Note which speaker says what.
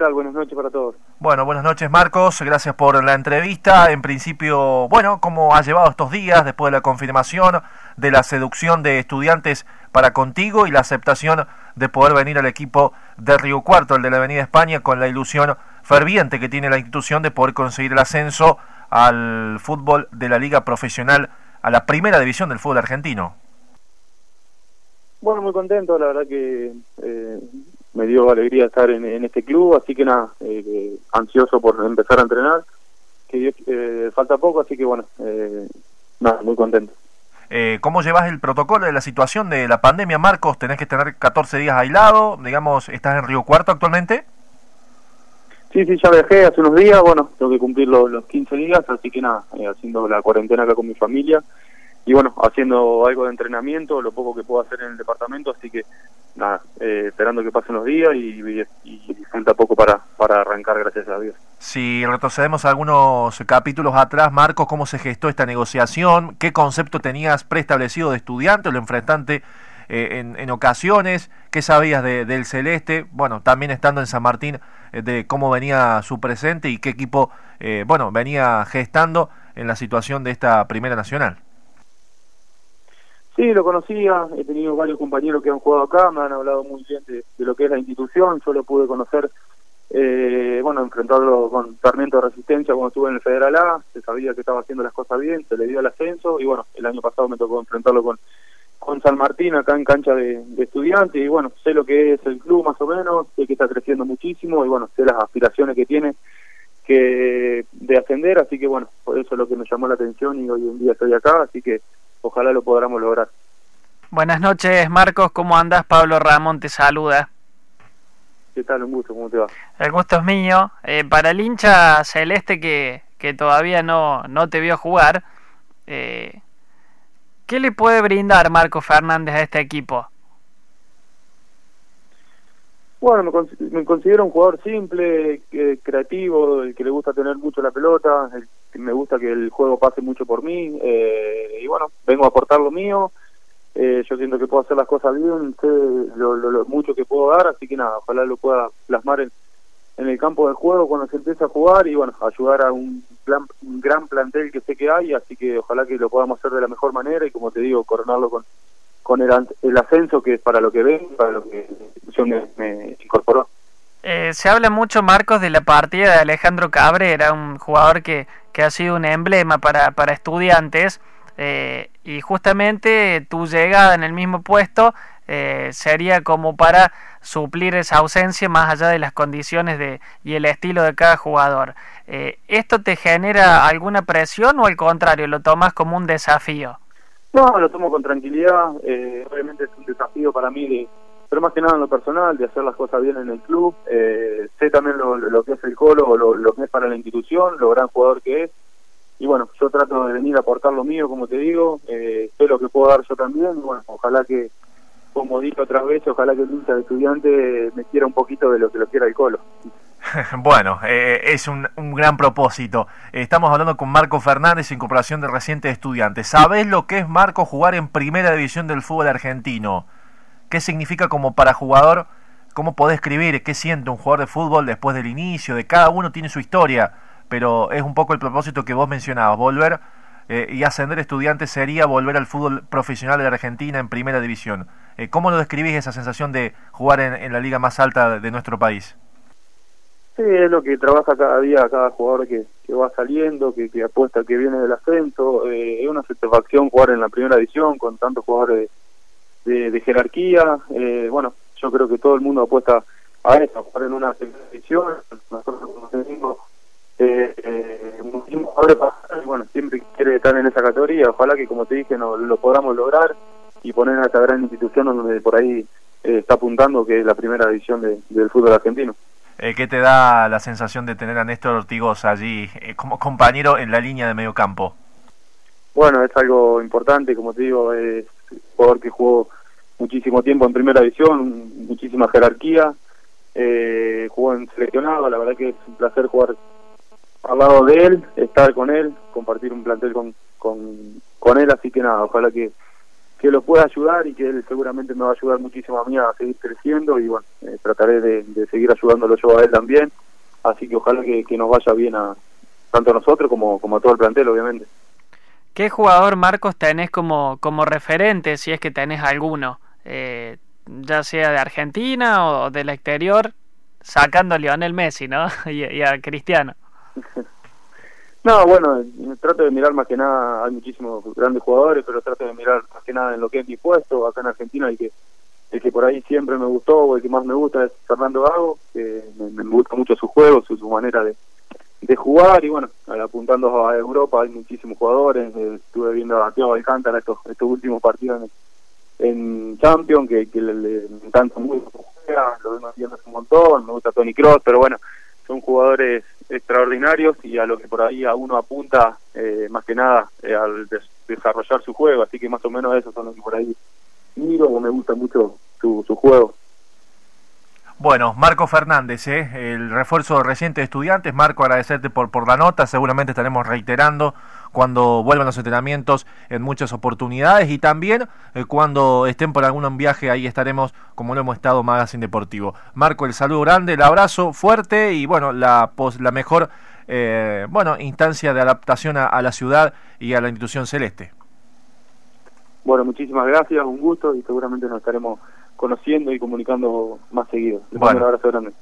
Speaker 1: tal? Buenas noches para todos.
Speaker 2: Bueno, buenas noches Marcos, gracias por la entrevista. En principio, bueno, ¿cómo has llevado estos días después de la confirmación de la seducción de estudiantes para contigo y la aceptación de poder venir al equipo de Río Cuarto, el de la Avenida España, con la ilusión ferviente que tiene la institución de poder conseguir el ascenso al fútbol de la liga profesional, a la primera división del fútbol argentino?
Speaker 1: Bueno, muy contento, la verdad que eh, me dio alegría estar en, este club, así que nada, eh, ansioso por empezar a entrenar, que eh, falta poco, así que bueno, eh, nada, muy contento.
Speaker 2: Eh, ¿Cómo llevas el protocolo de la situación de la pandemia, Marcos? ¿Tenés que tener 14 días aislado? Digamos, ¿estás en Río Cuarto actualmente?
Speaker 1: Sí, sí, ya viajé hace unos días, bueno, tengo que cumplir los, los 15 días, así que nada, haciendo la cuarentena acá con mi familia y bueno, haciendo algo de entrenamiento, lo poco que puedo hacer en el departamento, así que nada, eh, esperando que pasen los días y, y, falta poco para, para arrancar, gracias a Dios.
Speaker 2: Si retrocedemos algunos capítulos atrás, Marcos, ¿cómo se gestó esta negociación? ¿Qué concepto tenías preestablecido de estudiante, lo enfrentante eh, en, en, ocasiones? ¿Qué sabías de, del Celeste? Bueno, también estando en San Martín, eh, de cómo venía su presente y qué equipo, eh, bueno, venía gestando en la situación de esta Primera Nacional.
Speaker 1: Sí, lo conocía, he tenido varios compañeros que han jugado acá, me han hablado muy bien de, lo que es la institución, yo lo pude conocer, eh, bueno, enfrentarlo con Sarmiento de Resistencia cuando estuve en el Federal A, se sabía que estaba haciendo las cosas bien, se le dio el ascenso y bueno, el año pasado me tocó enfrentarlo con, con San Martín acá en cancha de, de estudiantes y bueno, sé lo que es el club más o menos, sé que está creciendo muchísimo y bueno, sé las aspiraciones que tiene que de ascender, así que bueno, por eso es lo que me llamó la atención y hoy en día estoy acá, así que ojalá lo podamos lograr.
Speaker 3: Buenas noches, Marcos, ¿cómo andas? Pablo Ramón te saluda.
Speaker 1: ¿Qué tal? Un gusto, ¿cómo te va?
Speaker 3: El gusto es mío. Eh, para el hincha celeste que, que todavía no, no te vio jugar, eh, ¿qué le puede brindar Marcos Fernández a este equipo?
Speaker 1: Bueno, me, considero un jugador simple, creativo, el que le gusta tener mucho la pelota, me gusta que el juego pase mucho por mí, eh, y bueno, vengo a aportar lo mío, eh, yo siento que puedo hacer las cosas bien, sé lo, mucho que puedo dar, así que nada, ojalá lo pueda plasmar en, el campo del juego cuando se empiece a jugar y bueno, ayudar a un, un gran plantel que sé que hay, así que ojalá que lo podamos hacer de la mejor manera y como te digo, coronarlo con con el, el ascenso que es para lo que ven, para lo que me, me incorporó.
Speaker 3: Eh, se habla mucho, Marcos, de la partida de Alejandro Cabrera, un jugador que, que ha sido un emblema para, para estudiantes, eh, y justamente tu llegada en el mismo puesto eh, sería como para suplir esa ausencia más allá de las condiciones de, y el estilo de cada jugador. Eh, ¿Esto te genera alguna presión o al contrario, lo tomas como un desafío?
Speaker 1: No, lo tomo con tranquilidad. Obviamente es un desafío para mí, de, pero más que nada en lo personal, de hacer las cosas bien en el club. Eh, sé también lo, que es el Colo, lo, lo que es para la institución, lo gran jugador que es. Y bueno, yo trato de venir a aportar lo mío, como te digo. Eh, sé lo que puedo dar yo también. Bueno, ojalá que, como dije otra vez, ojalá que el hincha de estudiante me quiera un poquito de lo que lo quiera el Colo.
Speaker 2: bueno, eh, es un, un, gran propósito. Estamos hablando con Marco Fernández, incorporación de reciente estudiante. ¿Sabés lo que es, Marco, jugar en primera división del fútbol argentino? ¿Qué significa como para jugador? ¿Cómo podés escribir qué siente un jugador de fútbol después del inicio? De cada uno tiene su historia, pero es un poco el propósito que vos mencionabas. Volver eh, y ascender estudiantes sería volver al fútbol profesional de la Argentina en primera división. Eh, ¿Cómo lo describís esa sensación de jugar en, la liga más alta de nuestro país?
Speaker 1: Sí, es lo que trabaja cada día cada jugador que, que va saliendo, que, que, apuesta que viene del ascenso. Eh, es una satisfacción jugar en la primera división con tantos jugadores de, de, jerarquía. Eh, bueno, yo creo que todo el mundo apuesta a eso, a jugar en una segunda división. Nosotros como tenemos eh, eh, bueno, siempre quiere estar en esa categoría. Ojalá que, como te dije, no, lo podamos lograr y poner a esta gran institución donde por ahí eh, está apuntando, que es la primera división de, del fútbol argentino.
Speaker 2: Eh, ¿Qué te da la sensación de tener a Néstor Ortigoz allí eh, como compañero en la línea de medio campo?
Speaker 1: Bueno, es algo importante, como te digo, es un jugador que jugó muchísimo tiempo en primera división, muchísima jerarquía, eh, jugó en seleccionado, la verdad que es un placer jugar al lado de él, estar con él, compartir un plantel con, con, con él, así que nada, ojalá que que lo pueda ayudar y que él seguramente me va a ayudar muchísimo a mí a seguir creciendo y bueno, eh, trataré de, seguir ayudándolo yo a él también, así que ojalá que, nos vaya bien a tanto a nosotros como, como a todo el plantel, obviamente.
Speaker 3: ¿Qué jugador, Marcos, tenés como, como referente, si es que tenés alguno, eh, ya sea de Argentina o del exterior, sacando a Lionel Messi, ¿no? y a Cristiano.
Speaker 1: No, bueno, trato de mirar más que nada, hay muchísimos grandes jugadores, pero trato de mirar más que nada en lo que es mi puesto, acá en Argentina, el que, el que por ahí siempre me gustó, o el que más me gusta es Fernando Gago, que me, gusta mucho su juego, su, manera de, jugar, y bueno, apuntando a Europa hay muchísimos jugadores, eh, estuve viendo a Thiago Alcántara estos, estos últimos partidos en, en Champions, que, le, le, encanta mucho lo vemos haciendo un montón, me gusta Tony Cross, pero bueno, son jugadores extraordinarios y a lo que por ahí a uno apunta eh, más que nada eh, al desarrollar su juego, así que más o menos esos son los que por ahí miro o me gusta mucho su, su juego.
Speaker 2: Bueno, Marco Fernández, ¿eh? el refuerzo reciente de estudiantes. Marco, agradecerte por, por la nota. Seguramente estaremos reiterando cuando vuelvan los entrenamientos en muchas oportunidades y también eh, cuando estén por algún viaje, ahí estaremos como lo hemos estado Magazine Deportivo. Marco, el saludo grande, el abrazo fuerte y bueno, la, la mejor eh, bueno, instancia de adaptación a, la ciudad y a la institución celeste.
Speaker 1: Bueno, muchísimas gracias, un gusto y seguramente nos estaremos conociendo y comunicando más seguido.
Speaker 2: un abrazo grande.